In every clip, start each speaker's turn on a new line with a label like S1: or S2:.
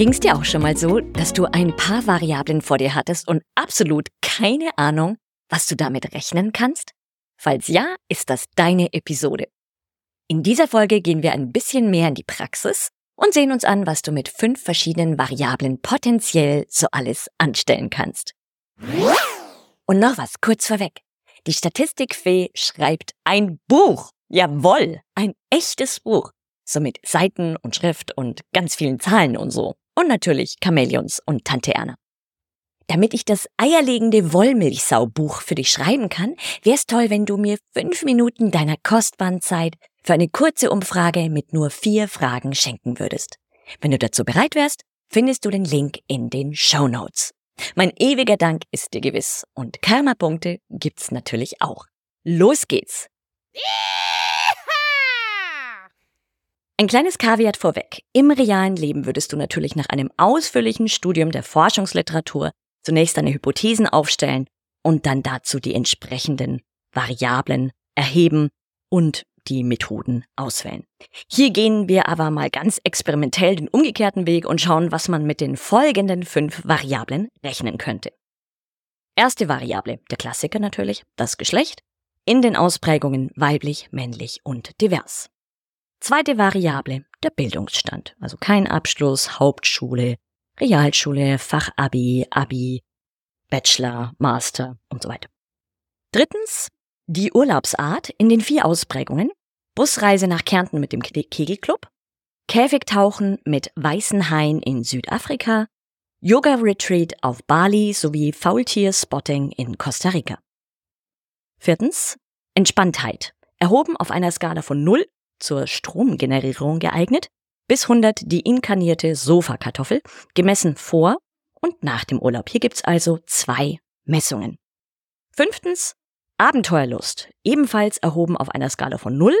S1: Ging es dir auch schon mal so, dass du ein paar Variablen vor dir hattest und absolut keine Ahnung, was du damit rechnen kannst? Falls ja, ist das deine Episode. In dieser Folge gehen wir ein bisschen mehr in die Praxis und sehen uns an, was du mit fünf verschiedenen Variablen potenziell so alles anstellen kannst. Und noch was kurz vorweg. Die Statistikfee schreibt ein Buch. Jawoll, ein echtes Buch. So mit Seiten und Schrift und ganz vielen Zahlen und so und natürlich Chamäleons und Tante Erna. Damit ich das eierlegende Wollmilchsau-Buch für dich schreiben kann, wär's toll, wenn du mir fünf Minuten deiner kostbaren Zeit für eine kurze Umfrage mit nur vier Fragen schenken würdest. Wenn du dazu bereit wärst, findest du den Link in den Show Notes. Mein ewiger Dank ist dir gewiss und Karma-Punkte gibt's natürlich auch. Los geht's! Ein kleines Kaviat vorweg. Im realen Leben würdest du natürlich nach einem ausführlichen Studium der Forschungsliteratur zunächst deine Hypothesen aufstellen und dann dazu die entsprechenden Variablen erheben und die Methoden auswählen. Hier gehen wir aber mal ganz experimentell den umgekehrten Weg und schauen, was man mit den folgenden fünf Variablen rechnen könnte. Erste Variable, der Klassiker natürlich, das Geschlecht, in den Ausprägungen weiblich, männlich und divers. Zweite Variable, der Bildungsstand. Also kein Abschluss, Hauptschule, Realschule, Fachabi, Abi, Bachelor, Master und so weiter. Drittens, die Urlaubsart in den vier Ausprägungen. Busreise nach Kärnten mit dem Kegelclub, Käfigtauchen mit weißen Haien in Südafrika, Yoga-Retreat auf Bali sowie Faultier-Spotting in Costa Rica. Viertens, Entspanntheit. Erhoben auf einer Skala von 0 zur Stromgenerierung geeignet, bis 100 die inkarnierte Sofakartoffel, gemessen vor und nach dem Urlaub. Hier gibt's also zwei Messungen. Fünftens, Abenteuerlust, ebenfalls erhoben auf einer Skala von 0,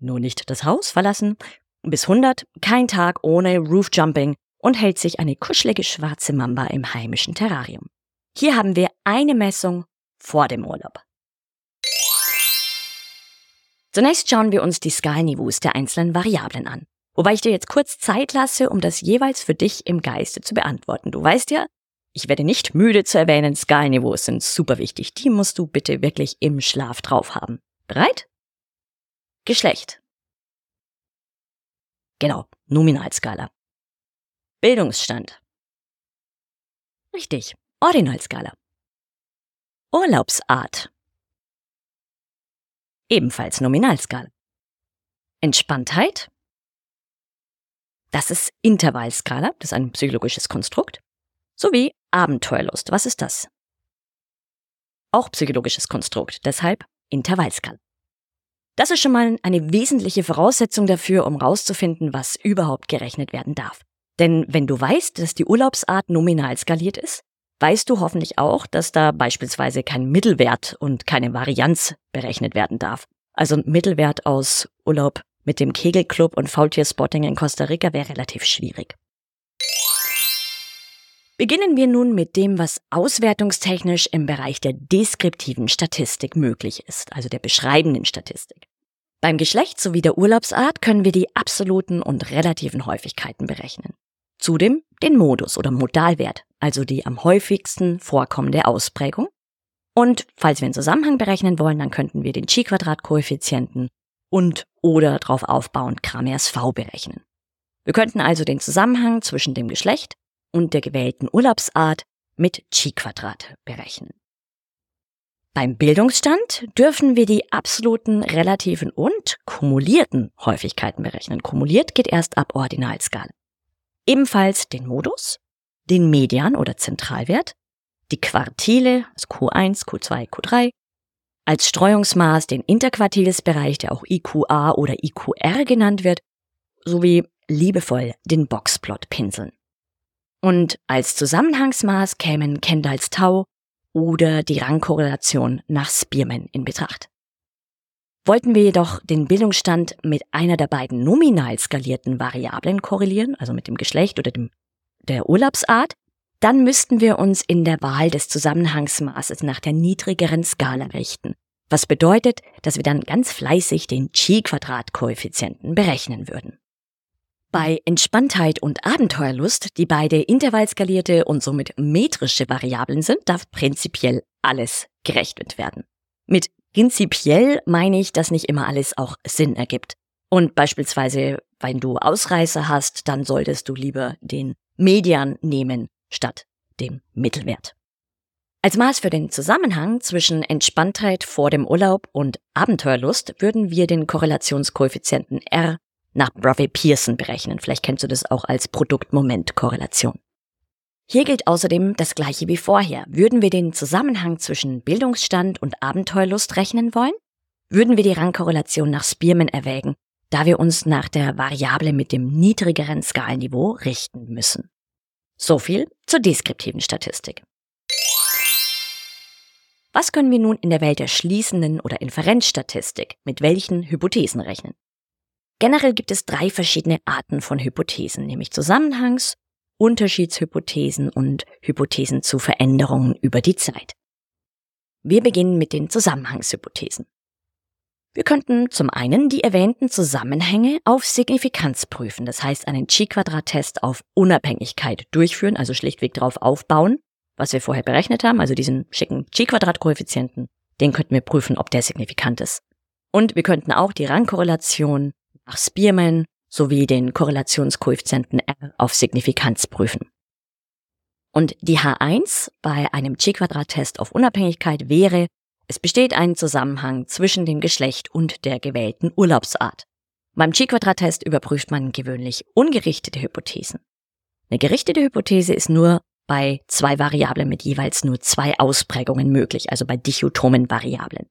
S1: nur nicht das Haus verlassen, bis 100, kein Tag ohne Roofjumping und hält sich eine kuschelige schwarze Mamba im heimischen Terrarium. Hier haben wir eine Messung vor dem Urlaub. Zunächst schauen wir uns die Skalenniveaus der einzelnen Variablen an. Wobei ich dir jetzt kurz Zeit lasse, um das jeweils für dich im Geiste zu beantworten. Du weißt ja, ich werde nicht müde zu erwähnen, Skalenniveaus sind super wichtig. Die musst du bitte wirklich im Schlaf drauf haben. Bereit? Geschlecht. Genau, Nominalskala. Bildungsstand. Richtig, Ordinalskala. Urlaubsart ebenfalls Nominalskala. Entspanntheit, das ist Intervallskala, das ist ein psychologisches Konstrukt, sowie Abenteuerlust, was ist das? Auch psychologisches Konstrukt, deshalb Intervallskala. Das ist schon mal eine wesentliche Voraussetzung dafür, um rauszufinden, was überhaupt gerechnet werden darf. Denn wenn du weißt, dass die Urlaubsart nominal skaliert ist, weißt du hoffentlich auch, dass da beispielsweise kein Mittelwert und keine Varianz berechnet werden darf. Also ein Mittelwert aus Urlaub mit dem Kegelclub und Faultierspotting in Costa Rica wäre relativ schwierig. Beginnen wir nun mit dem, was auswertungstechnisch im Bereich der deskriptiven Statistik möglich ist, also der beschreibenden Statistik. Beim Geschlecht sowie der Urlaubsart können wir die absoluten und relativen Häufigkeiten berechnen. Zudem den Modus oder Modalwert, also die am häufigsten vorkommende Ausprägung. Und falls wir einen Zusammenhang berechnen wollen, dann könnten wir den Chi-Quadrat-Koeffizienten und oder darauf aufbauend Kramers V berechnen. Wir könnten also den Zusammenhang zwischen dem Geschlecht und der gewählten Urlaubsart mit Chi-Quadrat berechnen. Beim Bildungsstand dürfen wir die absoluten, relativen und kumulierten Häufigkeiten berechnen. Kumuliert geht erst ab Ordinalskala. Ebenfalls den Modus, den Median oder Zentralwert, die Quartile, also Q1, Q2, Q3, als Streuungsmaß den Interquartilsbereich, der auch IQA oder IQR genannt wird, sowie liebevoll den Boxplot pinseln. Und als Zusammenhangsmaß kämen Kendalls Tau oder die Rangkorrelation nach Spearman in Betracht. Wollten wir jedoch den Bildungsstand mit einer der beiden nominal skalierten Variablen korrelieren, also mit dem Geschlecht oder dem, der Urlaubsart, dann müssten wir uns in der Wahl des Zusammenhangsmaßes nach der niedrigeren Skala richten, was bedeutet, dass wir dann ganz fleißig den Chi-Quadrat-Koeffizienten berechnen würden. Bei Entspanntheit und Abenteuerlust, die beide intervallskalierte und somit metrische Variablen sind, darf prinzipiell alles gerechnet werden. Mit prinzipiell meine ich, dass nicht immer alles auch Sinn ergibt. Und beispielsweise, wenn du Ausreißer hast, dann solltest du lieber den Median nehmen statt dem Mittelwert. Als Maß für den Zusammenhang zwischen Entspanntheit vor dem Urlaub und Abenteuerlust würden wir den Korrelationskoeffizienten R nach Brovey Pearson berechnen. Vielleicht kennst du das auch als Produkt-Moment-Korrelation. Hier gilt außerdem das gleiche wie vorher. Würden wir den Zusammenhang zwischen Bildungsstand und Abenteuerlust rechnen wollen? Würden wir die Rangkorrelation nach Spearman erwägen, da wir uns nach der Variable mit dem niedrigeren Skalenniveau richten müssen. So viel zur deskriptiven Statistik. Was können wir nun in der Welt der schließenden oder Inferenzstatistik mit welchen Hypothesen rechnen? Generell gibt es drei verschiedene Arten von Hypothesen, nämlich Zusammenhangs-, Unterschiedshypothesen und Hypothesen zu Veränderungen über die Zeit. Wir beginnen mit den Zusammenhangshypothesen. Wir könnten zum einen die erwähnten Zusammenhänge auf Signifikanz prüfen, das heißt einen Chi-Quadrat-Test auf Unabhängigkeit durchführen, also schlichtweg darauf aufbauen, was wir vorher berechnet haben, also diesen schicken Chi-Quadrat-Koeffizienten, den könnten wir prüfen, ob der signifikant ist. Und wir könnten auch die Rangkorrelation nach Spearman sowie den Korrelationskoeffizienten R auf Signifikanz prüfen. Und die H1 bei einem Chi-Quadrat-Test auf Unabhängigkeit wäre, es besteht ein Zusammenhang zwischen dem Geschlecht und der gewählten Urlaubsart. Beim Chi-Quadrat-Test überprüft man gewöhnlich ungerichtete Hypothesen. Eine gerichtete Hypothese ist nur bei zwei Variablen mit jeweils nur zwei Ausprägungen möglich, also bei dichotomen Variablen.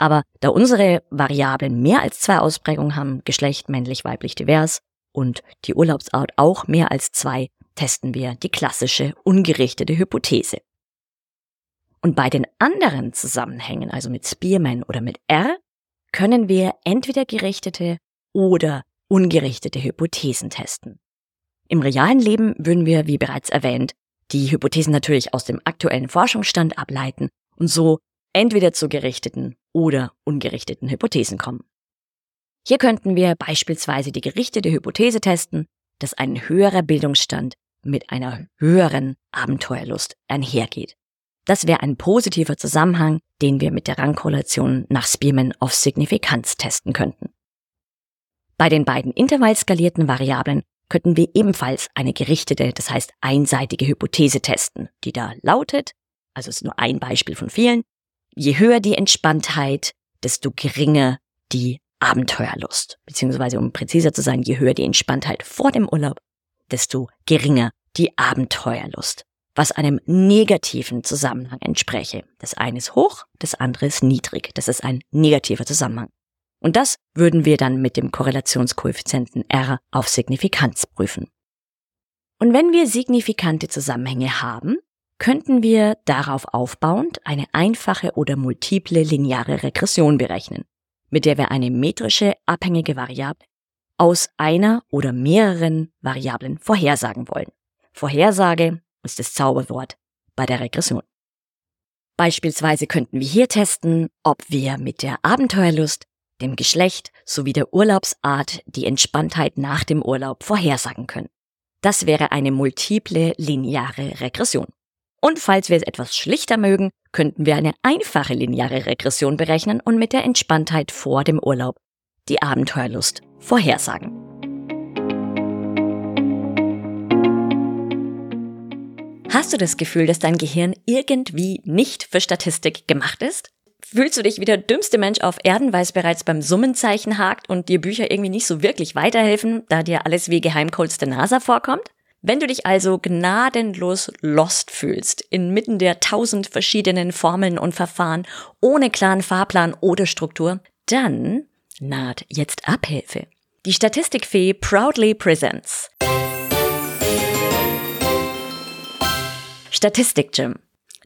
S1: Aber da unsere Variablen mehr als zwei Ausprägungen haben, Geschlecht, männlich, weiblich, divers, und die Urlaubsart auch mehr als zwei, testen wir die klassische ungerichtete Hypothese. Und bei den anderen Zusammenhängen, also mit Spearman oder mit R, können wir entweder gerichtete oder ungerichtete Hypothesen testen. Im realen Leben würden wir, wie bereits erwähnt, die Hypothesen natürlich aus dem aktuellen Forschungsstand ableiten und so entweder zu gerichteten oder ungerichteten Hypothesen kommen. Hier könnten wir beispielsweise die gerichtete Hypothese testen, dass ein höherer Bildungsstand mit einer höheren Abenteuerlust einhergeht. Das wäre ein positiver Zusammenhang, den wir mit der Rangkorrelation nach Spearman auf Signifikanz testen könnten. Bei den beiden intervallskalierten Variablen könnten wir ebenfalls eine gerichtete, das heißt einseitige Hypothese testen, die da lautet, also ist nur ein Beispiel von vielen, je höher die Entspanntheit, desto geringer die Abenteuerlust. Beziehungsweise, um präziser zu sein, je höher die Entspanntheit vor dem Urlaub, desto geringer die Abenteuerlust, was einem negativen Zusammenhang entspräche. Das eine ist hoch, das andere ist niedrig. Das ist ein negativer Zusammenhang. Und das würden wir dann mit dem Korrelationskoeffizienten R auf Signifikanz prüfen. Und wenn wir signifikante Zusammenhänge haben, könnten wir darauf aufbauend eine einfache oder multiple lineare Regression berechnen, mit der wir eine metrische abhängige Variable aus einer oder mehreren Variablen vorhersagen wollen. Vorhersage ist das Zauberwort bei der Regression. Beispielsweise könnten wir hier testen, ob wir mit der Abenteuerlust, dem Geschlecht sowie der Urlaubsart die Entspanntheit nach dem Urlaub vorhersagen können. Das wäre eine multiple lineare Regression. Und falls wir es etwas schlichter mögen, könnten wir eine einfache lineare Regression berechnen und mit der Entspanntheit vor dem Urlaub die Abenteuerlust vorhersagen. Hast du das Gefühl, dass dein Gehirn irgendwie nicht für Statistik gemacht ist? Fühlst du dich wie der dümmste Mensch auf Erden, weil es bereits beim Summenzeichen hakt und dir Bücher irgendwie nicht so wirklich weiterhelfen, da dir alles wie Geheimcodes der NASA vorkommt? Wenn du dich also gnadenlos lost fühlst, inmitten der tausend verschiedenen Formeln und Verfahren, ohne klaren Fahrplan oder Struktur, dann naht jetzt Abhilfe. Die Statistikfee proudly presents Statistik Gym.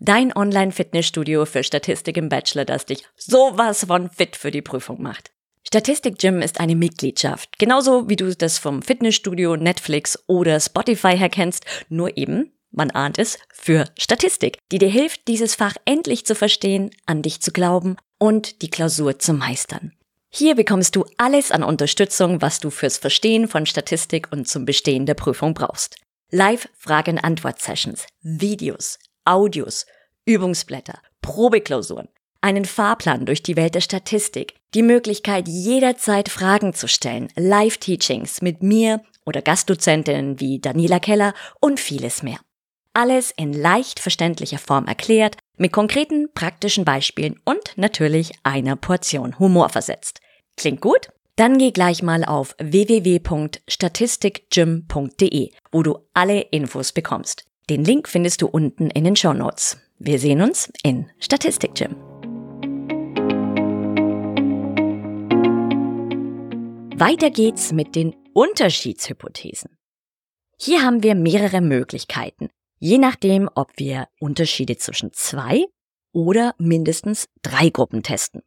S1: Dein Online-Fitnessstudio für Statistik im Bachelor, das dich sowas von fit für die Prüfung macht. Statistik Gym ist eine Mitgliedschaft, genauso wie du das vom Fitnessstudio, Netflix oder Spotify her kennst, nur eben, man ahnt es, für Statistik, die dir hilft, dieses Fach endlich zu verstehen, an dich zu glauben und die Klausur zu meistern. Hier bekommst du alles an Unterstützung, was du fürs Verstehen von Statistik und zum Bestehen der Prüfung brauchst. Live-Frage-Antwort-Sessions, Videos, Audios, Übungsblätter, Probeklausuren, einen Fahrplan durch die Welt der Statistik, die Möglichkeit jederzeit Fragen zu stellen, Live-Teachings mit mir oder Gastdozentinnen wie Daniela Keller und vieles mehr. Alles in leicht verständlicher Form erklärt, mit konkreten praktischen Beispielen und natürlich einer Portion Humor versetzt. Klingt gut? Dann geh gleich mal auf www.statistikgym.de, wo du alle Infos bekommst. Den Link findest du unten in den Show Notes. Wir sehen uns in Statistikgym. Weiter geht's mit den Unterschiedshypothesen. Hier haben wir mehrere Möglichkeiten, je nachdem, ob wir Unterschiede zwischen zwei oder mindestens drei Gruppen testen.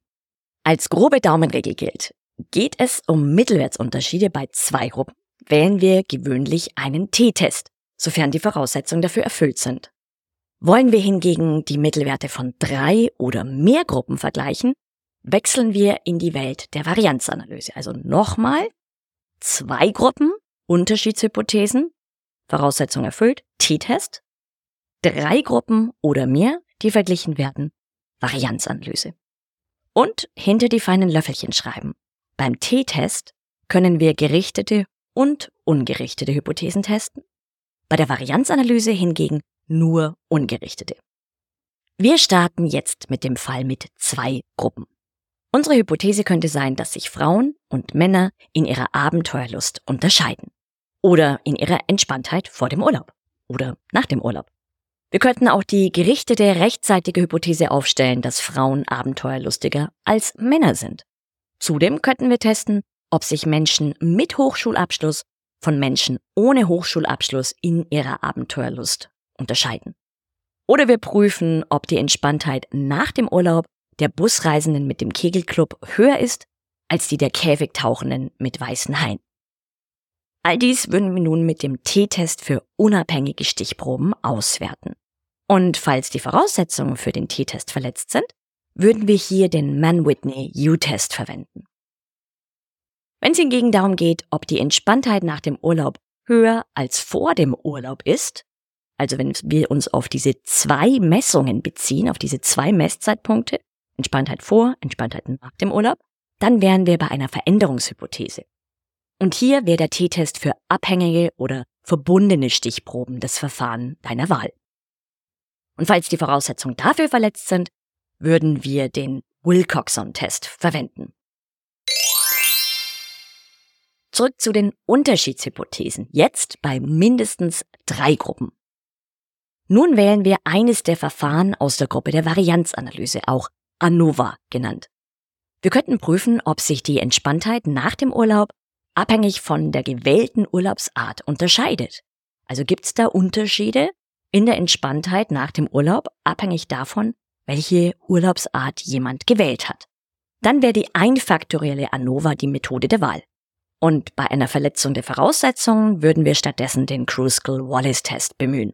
S1: Als grobe Daumenregel gilt, geht es um Mittelwertsunterschiede bei zwei Gruppen, wählen wir gewöhnlich einen T-Test, sofern die Voraussetzungen dafür erfüllt sind. Wollen wir hingegen die Mittelwerte von drei oder mehr Gruppen vergleichen, wechseln wir in die Welt der Varianzanalyse. Also nochmal, zwei Gruppen, Unterschiedshypothesen, Voraussetzung erfüllt, T-Test, drei Gruppen oder mehr, die verglichen werden, Varianzanalyse. Und hinter die feinen Löffelchen schreiben. Beim T-Test können wir gerichtete und ungerichtete Hypothesen testen, bei der Varianzanalyse hingegen nur ungerichtete. Wir starten jetzt mit dem Fall mit zwei Gruppen. Unsere Hypothese könnte sein, dass sich Frauen und Männer in ihrer Abenteuerlust unterscheiden. Oder in ihrer Entspanntheit vor dem Urlaub. Oder nach dem Urlaub. Wir könnten auch die gerichtete rechtzeitige Hypothese aufstellen, dass Frauen abenteuerlustiger als Männer sind. Zudem könnten wir testen, ob sich Menschen mit Hochschulabschluss von Menschen ohne Hochschulabschluss in ihrer Abenteuerlust unterscheiden. Oder wir prüfen, ob die Entspanntheit nach dem Urlaub der Busreisenden mit dem Kegelclub höher ist als die der Käfigtauchenden mit weißen Haien. All dies würden wir nun mit dem T-Test für unabhängige Stichproben auswerten. Und falls die Voraussetzungen für den T-Test verletzt sind, würden wir hier den Mann-Whitney U-Test verwenden. Wenn es hingegen darum geht, ob die Entspanntheit nach dem Urlaub höher als vor dem Urlaub ist, also wenn wir uns auf diese zwei Messungen beziehen, auf diese zwei Messzeitpunkte, Entspanntheit vor, Entspanntheit nach dem Urlaub, dann wären wir bei einer Veränderungshypothese. Und hier wäre der T-Test für abhängige oder verbundene Stichproben das Verfahren deiner Wahl. Und falls die Voraussetzungen dafür verletzt sind, würden wir den Wilcoxon-Test verwenden. Zurück zu den Unterschiedshypothesen, jetzt bei mindestens drei Gruppen. Nun wählen wir eines der Verfahren aus der Gruppe der Varianzanalyse, auch ANOVA genannt. Wir könnten prüfen, ob sich die Entspanntheit nach dem Urlaub abhängig von der gewählten Urlaubsart unterscheidet. Also gibt es da Unterschiede in der Entspanntheit nach dem Urlaub, abhängig davon, welche Urlaubsart jemand gewählt hat. Dann wäre die einfaktorielle ANOVA die Methode der Wahl. Und bei einer Verletzung der Voraussetzungen würden wir stattdessen den Kruskal-Wallis-Test bemühen.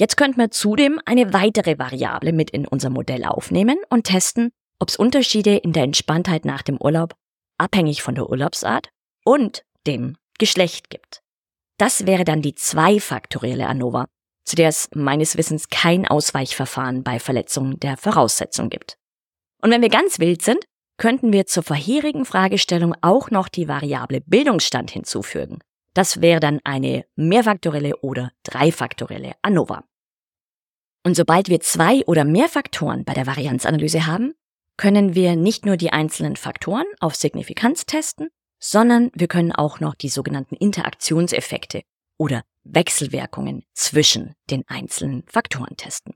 S1: Jetzt könnten wir zudem eine weitere Variable mit in unser Modell aufnehmen und testen, ob es Unterschiede in der Entspanntheit nach dem Urlaub abhängig von der Urlaubsart und dem Geschlecht gibt. Das wäre dann die zweifaktorielle ANOVA, zu der es meines Wissens kein Ausweichverfahren bei Verletzungen der Voraussetzung gibt. Und wenn wir ganz wild sind, könnten wir zur vorherigen Fragestellung auch noch die Variable Bildungsstand hinzufügen. Das wäre dann eine mehrfaktorielle oder dreifaktorielle ANOVA. Und sobald wir zwei oder mehr Faktoren bei der Varianzanalyse haben, können wir nicht nur die einzelnen Faktoren auf Signifikanz testen, sondern wir können auch noch die sogenannten Interaktionseffekte oder Wechselwirkungen zwischen den einzelnen Faktoren testen.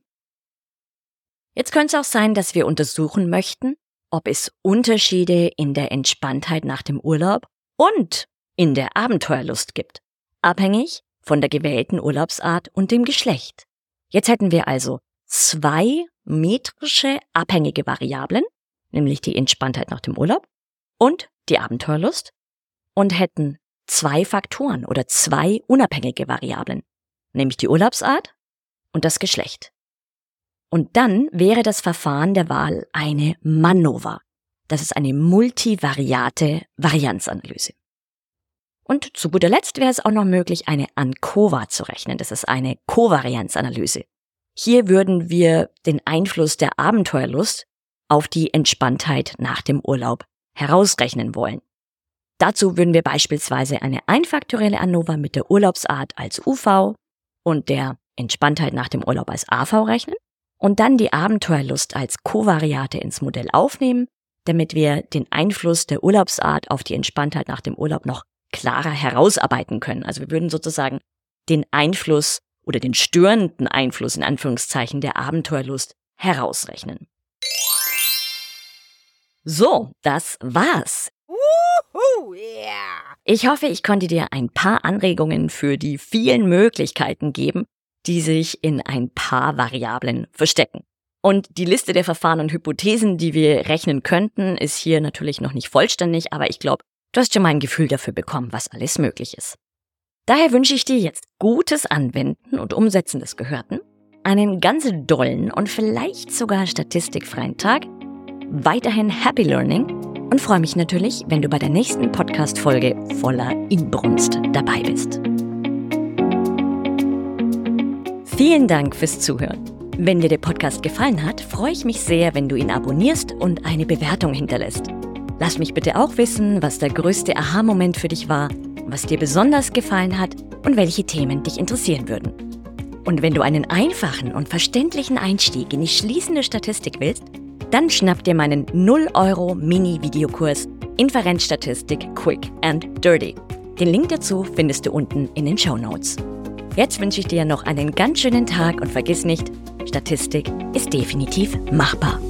S1: Jetzt könnte es auch sein, dass wir untersuchen möchten, ob es Unterschiede in der Entspanntheit nach dem Urlaub und in der Abenteuerlust gibt, abhängig von der gewählten Urlaubsart und dem Geschlecht. Jetzt hätten wir also zwei metrische abhängige Variablen, nämlich die Entspanntheit nach dem Urlaub und die Abenteuerlust, und hätten zwei Faktoren oder zwei unabhängige Variablen, nämlich die Urlaubsart und das Geschlecht. Und dann wäre das Verfahren der Wahl eine MANOVA. Das ist eine multivariate Varianzanalyse. Und zu guter Letzt wäre es auch noch möglich, eine ANCOVA zu rechnen. Das ist eine Kovarianzanalyse. Hier würden wir den Einfluss der Abenteuerlust auf die Entspanntheit nach dem Urlaub herausrechnen wollen. Dazu würden wir beispielsweise eine einfaktorielle ANOVA mit der Urlaubsart als UV und der Entspanntheit nach dem Urlaub als AV rechnen und dann die Abenteuerlust als Kovariate ins Modell aufnehmen, damit wir den Einfluss der Urlaubsart auf die Entspanntheit nach dem Urlaub noch klarer herausarbeiten können. Also wir würden sozusagen den Einfluss oder den störenden Einfluss in Anführungszeichen der Abenteuerlust herausrechnen. So, das war's. Ich hoffe, ich konnte dir ein paar Anregungen für die vielen Möglichkeiten geben, die sich in ein paar Variablen verstecken. Und die Liste der Verfahren und Hypothesen, die wir rechnen könnten, ist hier natürlich noch nicht vollständig, aber ich glaube, du hast schon mal ein Gefühl dafür bekommen, was alles möglich ist. Daher wünsche ich dir jetzt gutes Anwenden und Umsetzen des Gehörten, einen ganz dollen und vielleicht sogar statistikfreien Tag, weiterhin Happy Learning und freue mich natürlich, wenn du bei der nächsten Podcast-Folge voller Inbrunst dabei bist. Vielen Dank fürs Zuhören. Wenn dir der Podcast gefallen hat, freue ich mich sehr, wenn du ihn abonnierst und eine Bewertung hinterlässt. Lass mich bitte auch wissen, was der größte Aha-Moment für dich war was dir besonders gefallen hat und welche Themen dich interessieren würden. Und wenn du einen einfachen und verständlichen Einstieg in die schließende Statistik willst, dann schnapp dir meinen 0 Euro Mini-Videokurs Inferenzstatistik Quick and Dirty. Den Link dazu findest du unten in den Show Notes. Jetzt wünsche ich dir noch einen ganz schönen Tag und vergiss nicht, Statistik ist definitiv machbar.